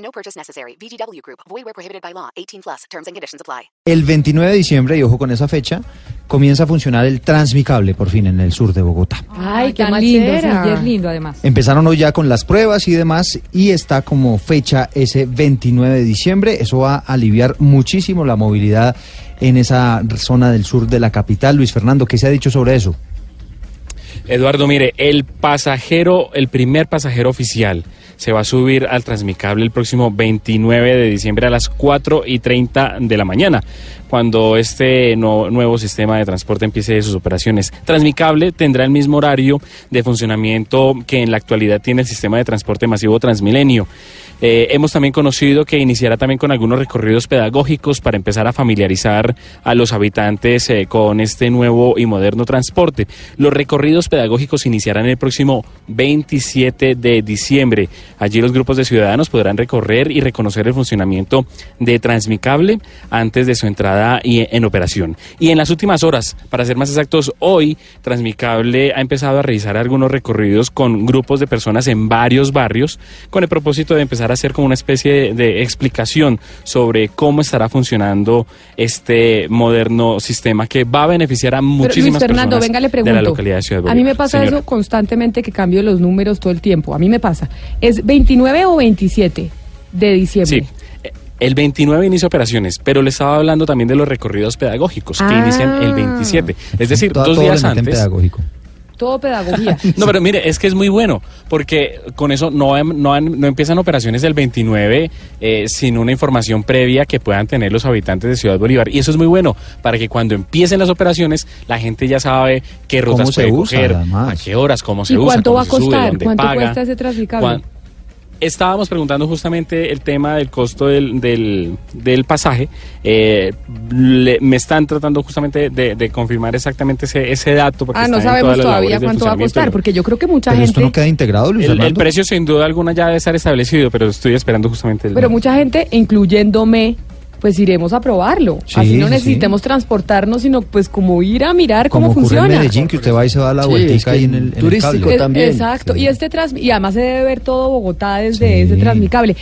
No purchase necessary. VGW Group. Void where prohibited by law. 18 plus. Terms and conditions apply. El 29 de diciembre, y ojo con esa fecha, comienza a funcionar el Transmicable por fin en el sur de Bogotá. Ay, qué más lindo, lindo, sí, y es lindo además. Empezaron hoy ya con las pruebas y demás y está como fecha ese 29 de diciembre. Eso va a aliviar muchísimo la movilidad en esa zona del sur de la capital. Luis Fernando, ¿qué se ha dicho sobre eso? Eduardo, mire, el pasajero, el primer pasajero oficial se va a subir al Transmicable el próximo 29 de diciembre a las 4 y 30 de la mañana, cuando este nuevo sistema de transporte empiece sus operaciones. Transmicable tendrá el mismo horario de funcionamiento que en la actualidad tiene el sistema de transporte masivo Transmilenio. Eh, hemos también conocido que iniciará también con algunos recorridos pedagógicos para empezar a familiarizar a los habitantes eh, con este nuevo y moderno transporte. Los recorridos pedagógicos iniciarán el próximo 27 de diciembre. Allí los grupos de ciudadanos podrán recorrer y reconocer el funcionamiento de Transmicable antes de su entrada y en operación. Y en las últimas horas, para ser más exactos, hoy Transmicable ha empezado a realizar algunos recorridos con grupos de personas en varios barrios con el propósito de empezar a hacer como una especie de explicación sobre cómo estará funcionando este moderno sistema que va a beneficiar a Pero, muchísimas Fernando, personas venga, le de pregunto. la localidad de Ciudad a mí me Bolívar. pasa Señora. eso constantemente que cambio los números todo el tiempo. A mí me pasa. ¿Es 29 o 27 de diciembre? Sí. El 29 inicia operaciones, pero le estaba hablando también de los recorridos pedagógicos que Ah. inician el 27. Es decir, Todo- dos todo días antes. pedagógico. Todo pedagogía. No, pero mire, es que es muy bueno, porque con eso no, no, han- no empiezan operaciones el 29 eh, sin una información previa que puedan tener los habitantes de Ciudad Bolívar. Y eso es muy bueno, para que cuando empiecen las operaciones, la gente ya sabe qué ¿Cómo rutas se puede usa, coger, además? a qué horas, cómo se ¿Y usa, cuánto cómo va a sube, costar? ¿Cuánto paga. cuesta ese Transmicable? Estábamos preguntando justamente el tema del costo del, del, del pasaje. Eh, le- me están tratando justamente de, de confirmar exactamente ese, ese dato. porque Ah, no sabemos todavía cuánto va a costar, porque yo creo que mucha Pero gente... esto no queda integrado, Luis El, precio sin duda alguna ya debe estar establecido, pero estoy esperando justamente el... Pero mucha gente, incluyéndome, pues iremos a probarlo. Sí, Así no sí, necesitemos transportarnos, sino pues como ir a mirar Como cómo funciona. en Medellín, que usted va y se da la Sí, vueltica es que ahí en el, en el turístico cable. También. Exacto, Sí. y este trans y además se debe ver todo Bogotá desde Sí. ese Transmicable.